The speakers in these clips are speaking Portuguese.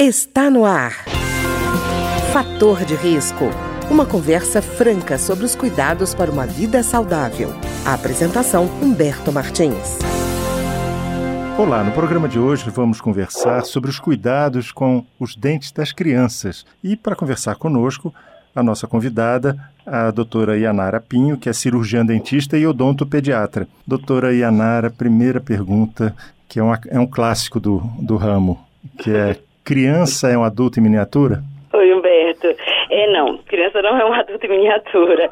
Está no ar. Fator de risco. Uma conversa franca sobre os cuidados para uma vida saudável. A apresentação Humberto Martins. Olá, no programa de hoje vamos conversar sobre os cuidados com os dentes das crianças. E para conversar conosco, a nossa convidada, a doutora Yanara Pinho, que é cirurgiã dentista e odontopediatra. Doutora Yanara, primeira pergunta, que é, uma, é um clássico do, do ramo, que é criança é um adulto em miniatura? Oi, Humberto. É, não, criança não é um adulto em miniatura.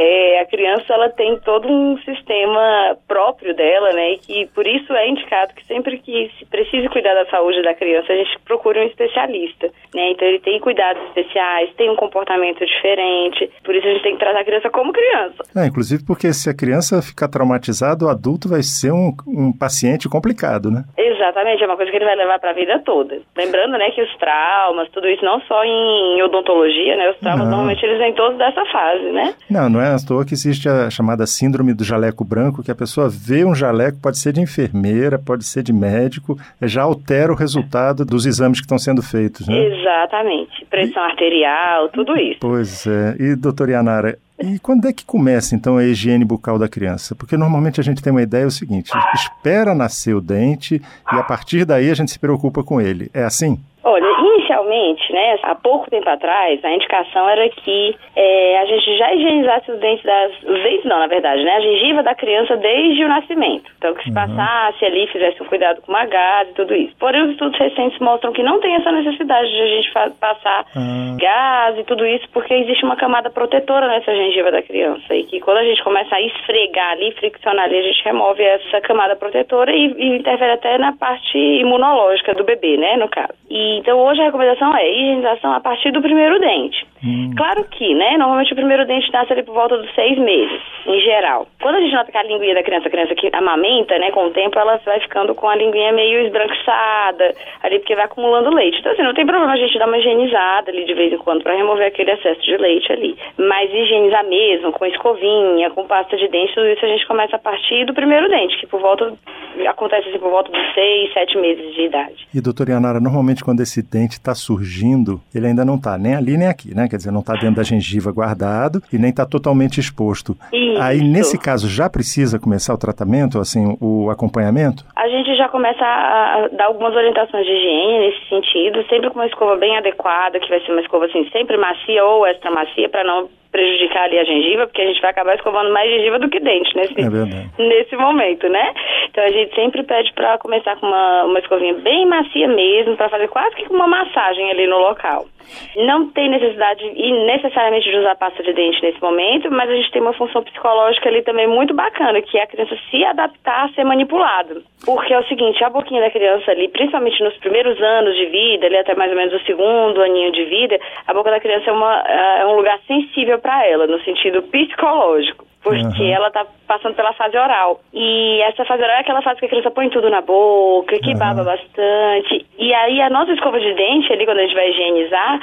É, a criança ela tem todo um sistema próprio dela, né? E que por isso é indicado que sempre que se precise cuidar da saúde da criança, a gente procura um especialista, né? Então ele tem cuidados especiais, tem um comportamento diferente, por isso a gente tem que tratar a criança como criança. É, inclusive porque se a criança ficar traumatizada, o adulto vai ser um, um paciente complicado, né? Exatamente, é uma coisa que ele vai levar para a vida toda. Lembrando, né, que os traumas, tudo isso, não só em odontologia, né, os traumas não. normalmente eles vêm todos dessa fase, né? Não, não é à toa que existe a chamada síndrome do jaleco branco, que a pessoa vê um jaleco, pode ser de enfermeira, pode ser de médico, já altera o resultado dos exames que estão sendo feitos, né? Exatamente, pressão e... arterial, tudo isso. Pois é, e doutor Yanara, e quando é que começa, então, a higiene bucal da criança? Porque normalmente a gente tem uma ideia é o seguinte: espera nascer o dente e a partir daí a gente se preocupa com ele. É assim? Inicialmente, né, há pouco tempo atrás, a indicação era que é, a gente já higienizasse os dentes das. Os dentes não, na verdade, né? A gengiva da criança desde o nascimento. Então, que se uhum. passasse ali, fizesse um cuidado com uma gás e tudo isso. Porém, os estudos recentes mostram que não tem essa necessidade de a gente passar uhum. gás e tudo isso, porque existe uma camada protetora nessa gengiva da criança. E que quando a gente começa a esfregar ali, friccionar ali, a gente remove essa camada protetora e, e interfere até na parte imunológica do bebê, né, no caso. E, então, hoje a recomendação é higienização a partir do primeiro dente. Hum. Claro que, né, normalmente o primeiro dente nasce ali por volta dos seis meses, em geral. Quando a gente nota que a linguinha da criança, a criança que amamenta, né, com o tempo, ela vai ficando com a linguinha meio esbranquiçada, ali porque vai acumulando leite. Então, assim, não tem problema a gente dar uma higienizada ali de vez em quando para remover aquele excesso de leite ali. Mas higienizar mesmo, com escovinha, com pasta de dente, tudo isso a gente começa a partir do primeiro dente, que por volta, acontece assim, por volta dos seis, sete meses de idade. E, doutora Yanara, normalmente quando esse dente está surgindo, ele ainda não está nem ali nem aqui, né? Quer dizer, não está dentro da gengiva guardado e nem está totalmente exposto. Isso. Aí, nesse caso, já precisa começar o tratamento, assim, o acompanhamento? A gente já começa a dar algumas orientações de higiene nesse sentido, sempre com uma escova bem adequada, que vai ser uma escova, assim, sempre macia ou extra macia, para não prejudicar ali a gengiva, porque a gente vai acabar escovando mais gengiva do que dente nesse, é nesse momento, né? Então a gente sempre pede para começar com uma, uma escovinha bem macia mesmo, para fazer quase que uma massagem ali no local. Não tem necessidade e necessariamente de usar pasta de dente nesse momento, mas a gente tem uma função psicológica ali também muito bacana, que é a criança se adaptar a ser manipulado. Porque é o seguinte, a boquinha da criança ali, principalmente nos primeiros anos de vida, ali até mais ou menos o segundo aninho de vida, a boca da criança é, uma, é um lugar sensível para ela, no sentido psicológico porque uhum. ela tá passando pela fase oral. E essa fase oral é aquela fase que a criança põe tudo na boca, que uhum. baba bastante. E aí a nossa escova de dente, ali quando a gente vai higienizar,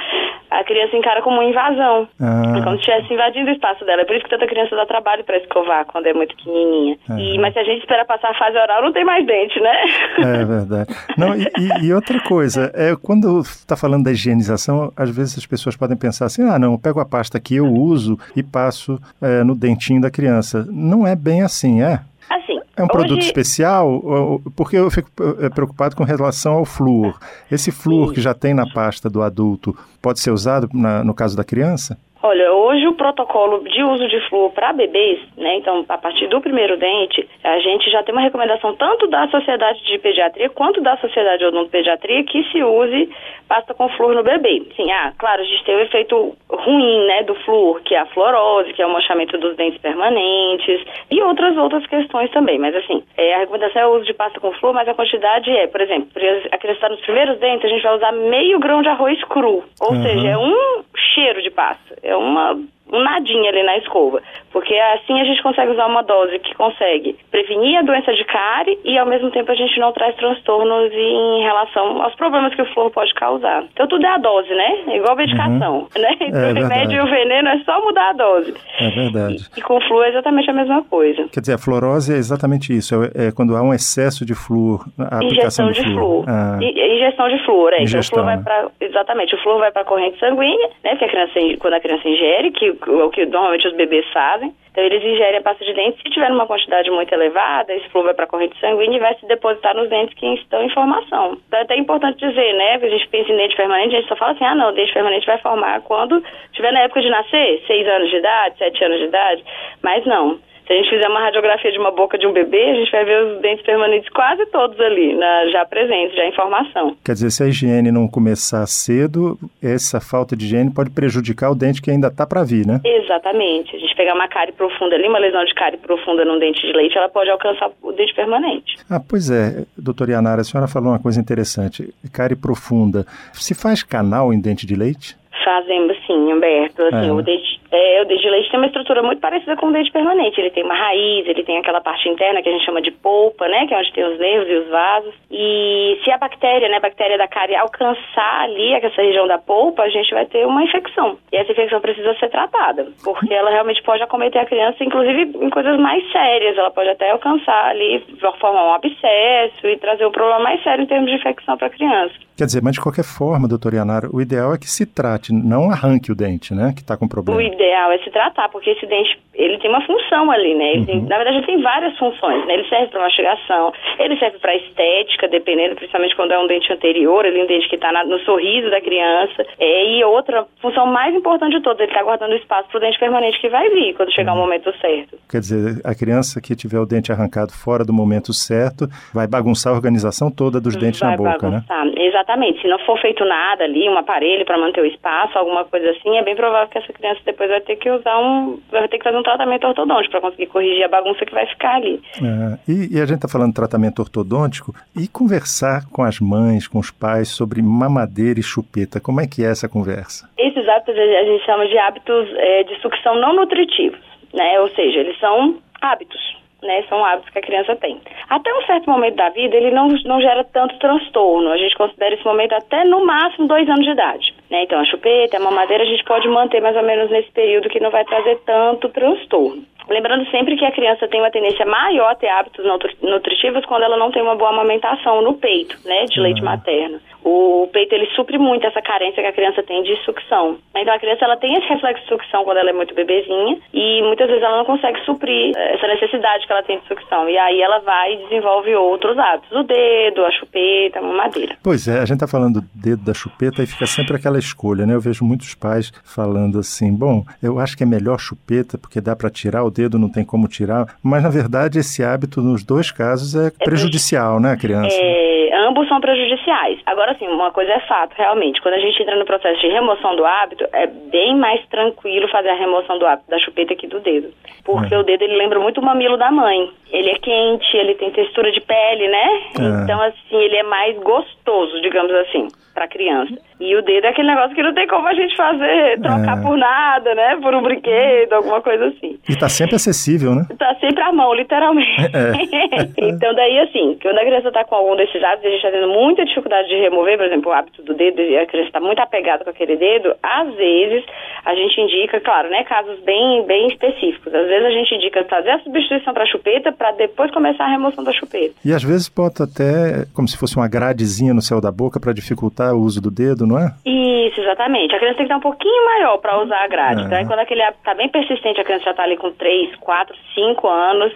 a criança encara como uma invasão. Uhum. É como se estivesse invadindo o espaço dela. É por isso que tanta criança dá trabalho para escovar quando é muito pequenininha. E, mas se a gente espera passar a fase oral, não tem mais dente, né? É verdade. Não, e, e, outra coisa, é quando está falando da higienização, às vezes as pessoas podem pensar assim, ah, não, eu pego a pasta que eu uso e passo é, no dentinho da criança. Não é bem assim, é? Assim. É um produto especial? Porque eu fico é, preocupado com relação ao flúor. Esse flúor Sim. que já tem na pasta do adulto pode ser usado na, no caso da criança? Olha, hoje o protocolo de uso de flúor para bebês, né, então a partir do primeiro dente, a gente já tem uma recomendação tanto da Sociedade de Pediatria quanto da Sociedade de Odontopediatria que se use pasta com flúor no bebê. Sim, ah, claro, a gente tem o efeito ruim, né, do flúor, que é a fluorose, que é o manchamento dos dentes permanentes e outras outras questões também, mas assim, é, a recomendação é o uso de pasta com flúor, mas a quantidade é, por exemplo, a criança está nos primeiros dentes, a gente vai usar meio grão de arroz cru, ou uhum. seja, é um cheiro de pasta, é uma um nadinha ali na escova. porque assim a gente consegue usar uma dose que consegue prevenir a doença de cárie e ao mesmo tempo a gente não traz transtornos em relação aos problemas que o flúor pode causar. Então tudo é a dose, né? É igual medicação, uhum. né? Então é o remédio e o veneno é só mudar a dose. É verdade. E, e com o flúor é exatamente a mesma coisa. Quer dizer, a fluorose é exatamente isso, é, é quando há um excesso de flúor, a injeção de flúor. Ah. Injeção de flúor, é. Ingestão, então, o flúor vai para exatamente, o flúor vai para a corrente sanguínea, né? Que a criança quando a criança ingere, que o que normalmente os bebês fazem. Então, eles ingerem a pasta de dente. Se tiver uma quantidade muito elevada, esse flúor vai para a corrente sanguínea e vai se depositar nos dentes que estão em formação. Então, é até importante dizer, né? Que a gente pensa em dente permanente, a gente só fala assim, ah, não, dente permanente vai formar quando estiver na época de nascer, 6 anos de idade, 7 anos de idade. Mas não. Se a gente fizer uma radiografia de uma boca de um bebê, a gente vai ver os dentes permanentes quase todos ali, na, já presentes, já em formação. Quer dizer, se a higiene não começar cedo, essa falta de higiene pode prejudicar o dente que ainda está para vir, né? Exatamente. A gente pegar uma cárie profunda ali, uma lesão de cárie profunda num dente de leite, ela pode alcançar o dente permanente. Ah, pois é. Doutora Yanara, a senhora falou uma coisa interessante. Cárie profunda. Se faz canal em dente de leite? Fazemos sim, Humberto. Assim, é. o dente é, o dente de leite tem uma estrutura muito parecida com o dente permanente. Ele tem uma raiz, ele tem aquela parte interna que a gente chama de polpa, né? Que é onde tem os nervos e os vasos. E se a bactéria, né, a bactéria da cárie alcançar ali essa região da polpa, a gente vai ter uma infecção. E essa infecção precisa ser tratada, porque ela realmente pode acometer a criança, inclusive em coisas mais sérias. Ela pode até alcançar ali, formar um abscesso e trazer um problema mais sério em termos de infecção para a criança. Quer dizer, mas de qualquer forma, doutor Yanara, o ideal é que se trate, não arranque o dente, né, que está com problema. O ideal é se tratar, porque esse dente, ele tem uma função ali, né? Uhum. Tem, na verdade, ele tem várias funções, né? Ele serve para mastigação, ele serve para estética, dependendo, principalmente quando é um dente anterior, ele é um dente que está no sorriso da criança. É, e outra função mais importante de todas, ele está guardando espaço para o dente permanente que vai vir quando chegar uhum. o momento certo. Quer dizer, a criança que tiver o dente arrancado fora do momento certo vai bagunçar a organização toda dos dentes vai na boca, né? bagunçar. né? Exatamente Exatamente. Se não for feito nada ali, um aparelho para manter o espaço, alguma coisa assim, é bem provável que essa criança depois vai ter que usar um. vai ter que fazer um tratamento ortodôntico para conseguir corrigir a bagunça que vai ficar ali. É, e, e, a gente está falando de tratamento ortodôntico e conversar com as mães, com os pais sobre mamadeira e chupeta. Como é que é essa conversa? Esses hábitos a gente chama de hábitos é, de sucção não nutritivos, né? Ou seja, eles são hábitos né? São hábitos que a criança tem. Até um certo momento da vida, ele não, não gera tanto transtorno. A gente considera esse momento até no máximo dois anos de idade. Né? Então, a chupeta, a mamadeira, a gente pode manter mais ou menos nesse período que não vai trazer tanto transtorno. Lembrando sempre que a criança tem uma tendência maior a ter hábitos nutritivos quando ela não tem uma boa amamentação no peito, né, de leite uhum. materno. O peito ele supre muito essa carência que a criança tem de sucção. Então a criança ela tem esse reflexo de sucção quando ela é muito bebezinha e muitas vezes ela não consegue suprir eh, essa necessidade que ela tem de sucção. E aí ela vai e desenvolve outros hábitos, o dedo, a chupeta, a mamadeira. Pois é, a gente tá falando do dedo da chupeta e fica sempre aquela escolha, né? Eu vejo muitos pais falando assim, bom, eu acho que é melhor chupeta porque dá para tirar o dedo não tem como tirar, mas na verdade esse hábito nos dois casos é, é prejudicial, né, a criança? É, ambos são prejudiciais. Agora sim, uma coisa é fato, realmente, quando a gente entra no processo de remoção do hábito, é bem mais tranquilo fazer a remoção do hábito da chupeta que do dedo, porque é. o dedo ele lembra muito o mamilo da mãe. Ele é quente, ele tem textura de pele, né? É. Então assim, ele é mais gostoso, digamos assim para criança. E o dedo é aquele negócio que não tem como a gente fazer, trocar é. por nada, né? Por um brinquedo, alguma coisa assim. E tá sempre acessível, né? Tá sempre à mão, literalmente. É. então daí, assim, quando a criança tá com algum desses hábitos, a gente tá tendo muita dificuldade de remover, por exemplo, o hábito do dedo, e a criança tá muito apegada com aquele dedo, às vezes a gente indica, claro, né, casos bem, bem específicos. Às vezes a gente indica fazer a substituição para chupeta para depois começar a remoção da chupeta. E às vezes bota até como se fosse uma gradezinha no céu da boca para dificultar o uso do dedo, não é? Isso, exatamente. A criança tem que estar um pouquinho maior para usar a grade. É. Então, quando aquele hábito está bem persistente, a criança já está ali com 3, 4, 5 anos.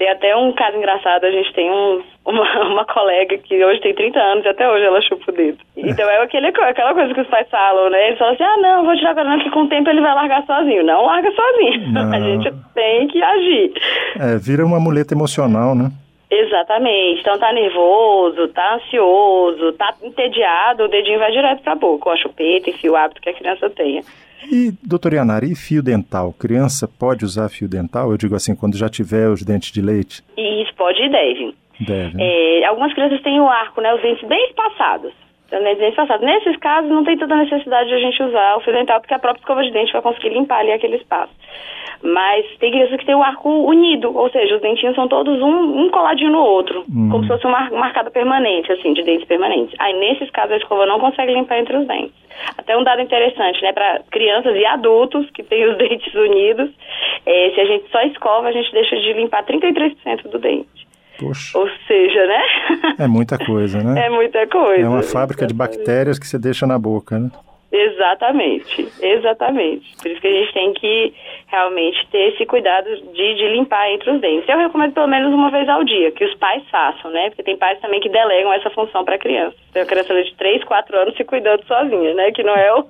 Tem até um caso engraçado, a gente tem um, uma, uma colega que hoje tem 30 anos e até hoje ela chupa o dedo. Então é aquele, aquela coisa que os pais falam, né? Eles falam assim, ah não, vou tirar agora que com o tempo ele vai largar sozinho. Não larga sozinho. Não. A gente tem que agir. É, vira uma muleta emocional, né? Exatamente. Então tá nervoso, tá ansioso, tá entediado, o dedinho vai direto pra boca, ou a chupeta, enfim, o hábito que a criança tenha. E, doutor Yanari, e fio dental? Criança pode usar fio dental? Eu digo assim, quando já tiver os dentes de leite? Isso, pode e deve. Deve. É, algumas crianças têm o arco, né, os dentes bem espaçados. Dentes espaçados. Nesses casos, não tem tanta necessidade de a gente usar o fio dental, porque a própria escova de dente vai conseguir limpar ali aquele espaço. Mas tem crianças que têm o arco unido, ou seja, os dentinhos são todos um, um coladinho no outro, hum. como se fosse uma marcada permanente, assim, de dentes permanentes. Aí, nesses casos, a escova não consegue limpar entre os dentes. Até um dado interessante, né, para crianças e adultos que têm os dentes unidos, é, se a gente só escova, a gente deixa de limpar 33% do dente. Poxa. Ou seja, né? É muita coisa, né? É muita coisa. É uma fábrica de bactérias que você deixa na boca, né? Exatamente, exatamente. Por isso que a gente tem que realmente ter esse cuidado de, de limpar entre os dentes. Eu recomendo pelo menos uma vez ao dia, que os pais façam, né? Porque tem pais também que delegam essa função para a criança. Tem a criança de 3, 4 anos se cuidando sozinha, né? Que não é o.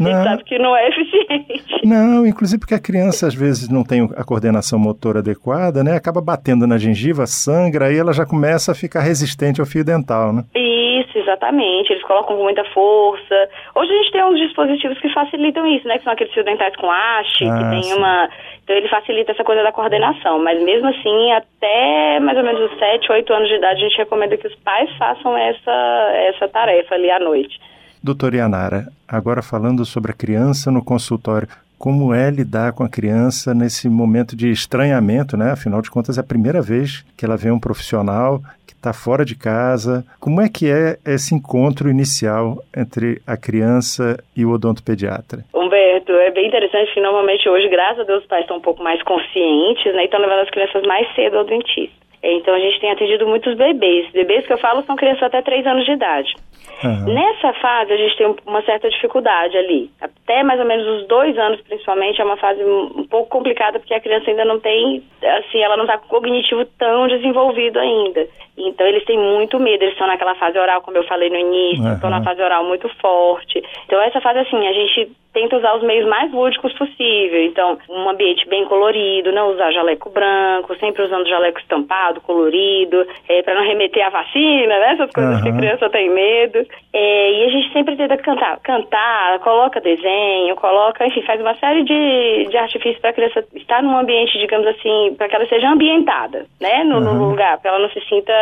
Não. A gente sabe que não é eficiente. Não, inclusive porque a criança às vezes não tem a coordenação motora adequada, né? Acaba batendo na gengiva, sangra, aí ela já começa a ficar resistente ao fio dental, né? Isso, exatamente. Eles colocam com muita força. Hoje a gente tem uns dispositivos que facilitam isso, né? Que são aqueles fios dentais com haste, ah, que tem sim. uma. Então ele facilita essa coisa da coordenação. Mas mesmo assim, até mais ou menos os 7, 8 anos de idade, a gente recomenda que os pais façam essa, essa tarefa ali à noite. Doutora Yanara, agora falando sobre a criança no consultório, como é lidar com a criança nesse momento de estranhamento, né? Afinal de contas, é a primeira vez que ela vê um profissional que está fora de casa. Como é que é esse encontro inicial entre a criança e o odontopediatra? Humberto, é bem interessante que normalmente hoje, graças a Deus, os pais estão um pouco mais conscientes, né? E estão levando as crianças mais cedo ao dentista. Então a gente tem atendido muitos bebês. Bebês que eu falo são crianças até 3 anos de idade. Uhum. Nessa fase a gente tem uma certa dificuldade ali. Até mais ou menos os dois anos, principalmente, é uma fase um pouco complicada porque a criança ainda não tem, assim, ela não está com o cognitivo tão desenvolvido ainda. Então eles têm muito medo, eles estão naquela fase oral, como eu falei no início, uhum. estão na fase oral muito forte. Então essa fase assim, a gente tenta usar os meios mais lúdicos possível. Então, um ambiente bem colorido, não usar jaleco branco, sempre usando jaleco estampado, colorido, é, para não remeter à vacina, né? Essas coisas uhum. que a criança tem medo. É, e a gente sempre tenta cantar, cantar, coloca desenho, coloca, enfim, faz uma série de, de artifícios para a criança estar num ambiente, digamos assim, para que ela seja ambientada, né? No, uhum. no lugar, para ela não se sinta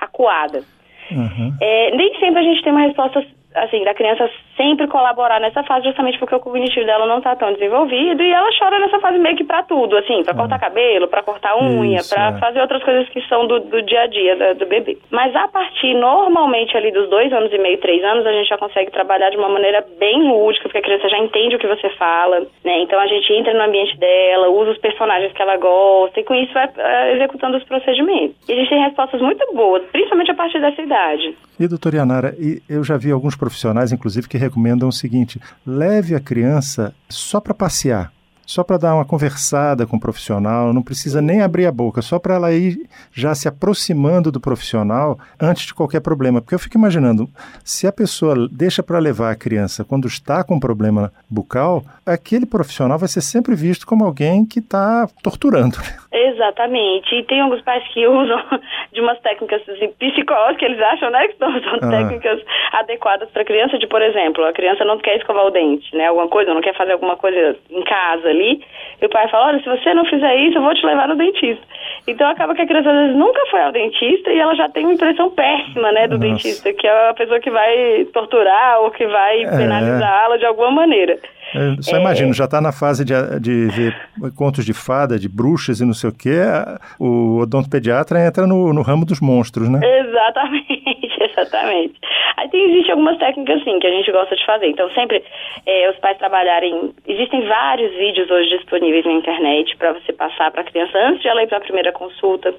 acuada. Uhum. É, nem sempre a gente tem uma resposta assim, da criança sempre colaborar nessa fase, justamente porque o cognitivo dela não está tão desenvolvido e ela chora nessa fase meio que para tudo, assim, para cortar cabelo, para cortar unha, para é. fazer outras coisas que são do, do dia a dia do, do, bebê. Mas a partir, normalmente, ali dos dois anos e meio, três anos, a gente já consegue trabalhar de uma maneira bem lúdica, porque a criança já entende o que você fala, né? Então a gente entra no ambiente dela, usa os personagens que ela gosta e com isso vai uh, executando os procedimentos. E a gente tem respostas muito boas, principalmente a partir dessa idade. E, doutora Yanara, eu já vi alguns profissionais, inclusive, que recomendam o seguinte: leve a criança só para passear só para dar uma conversada com o profissional, não precisa nem abrir a boca, só para ela ir já se aproximando do profissional antes de qualquer problema. Porque eu fico imaginando, se a pessoa deixa para levar a criança quando está com problema bucal, aquele profissional vai ser sempre visto como alguém que está torturando. Exatamente. E tem alguns pais que usam de umas técnicas assim, psicológicas, que eles acham né, que estão usando ah. técnicas adequadas para a criança, de, por exemplo, a criança não quer escovar o dente, né? Alguma coisa, não quer fazer alguma coisa em casa ali, e o pai fala, olha, se você não fizer isso, eu vou te levar no dentista. Então acaba que a criança às vezes nunca foi ao dentista e ela já tem uma impressão péssima, né, do Nossa. dentista, que é a pessoa que vai torturar ou que vai é. penalizá-la de alguma maneira. Eu só é... imagino, já está na fase de, de ver contos de fada, de bruxas e não sei o quê, o odontopediatra entra no, no ramo dos monstros, né? Exatamente, exatamente. Aí tem, existe algumas técnicas, sim, que a gente gosta de fazer. Então, sempre é, os pais trabalharem... Existem vários vídeos hoje disponíveis na internet para você passar para a criança antes de ela ir para a primeira consulta.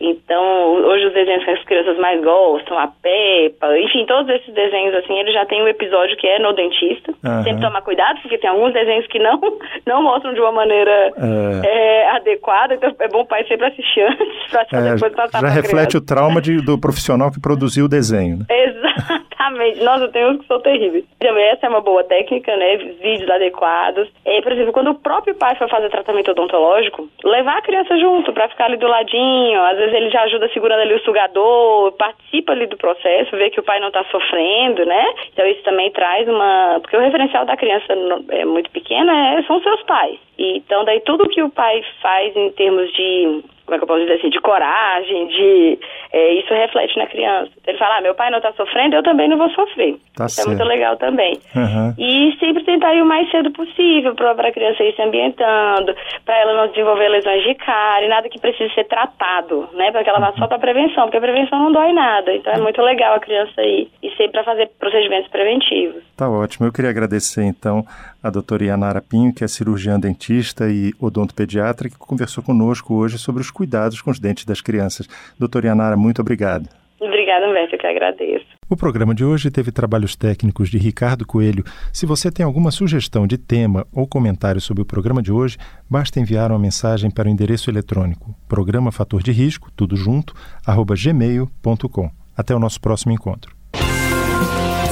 Então, hoje os desenhos que as crianças mais gostam, a Peppa, enfim, todos esses desenhos, assim, ele já tem um episódio que é no dentista. Uhum. Sempre tomar cuidado, porque tem alguns desenhos que não, não mostram de uma maneira é. É, adequada, então é bom o pai sempre assistir antes, para é, depois passar Já reflete o trauma de, do profissional que produziu o desenho, né? Exatamente. Nossa, tem uns que são terríveis. Também essa é uma boa técnica, né? Vídeos adequados. E, por exemplo, quando o próprio pai for fazer tratamento odontológico, levar a criança junto para ficar ali do ladinho. Às vezes ele já ajuda segurando ali o sugador, participa ali do processo, vê que o pai não está sofrendo, né? Então isso também traz uma... Porque o referencial da criança é muito pequena é... são seus pais. Então, daí tudo que o pai faz em termos de como é que eu posso dizer assim, de coragem, de é, isso reflete na criança. Ele fala, ah, meu pai não está sofrendo, eu também não vou sofrer. Tá isso certo. é muito legal também. Uhum. E sempre tentar ir o mais cedo possível para a criança ir se ambientando, para ela não desenvolver lesões de cárie, nada que precise ser tratado, né? Para que ela vá só para prevenção, porque a prevenção não dói nada. Então é muito legal a criança ir e sempre para fazer procedimentos preventivos. Tá ótimo. Eu queria agradecer então a doutora Yanara Pinho, que é cirurgiã dentista e odontopediatra, que conversou conosco hoje sobre os cuidados com os dentes das crianças. Doutora Yanara, muito obrigado. Obrigada, Humberto, eu que agradeço. O programa de hoje teve trabalhos técnicos de Ricardo Coelho. Se você tem alguma sugestão de tema ou comentário sobre o programa de hoje, basta enviar uma mensagem para o endereço eletrônico programa fator de risco, tudo junto, arroba gmail.com. Até o nosso próximo encontro.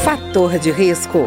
Fator de risco,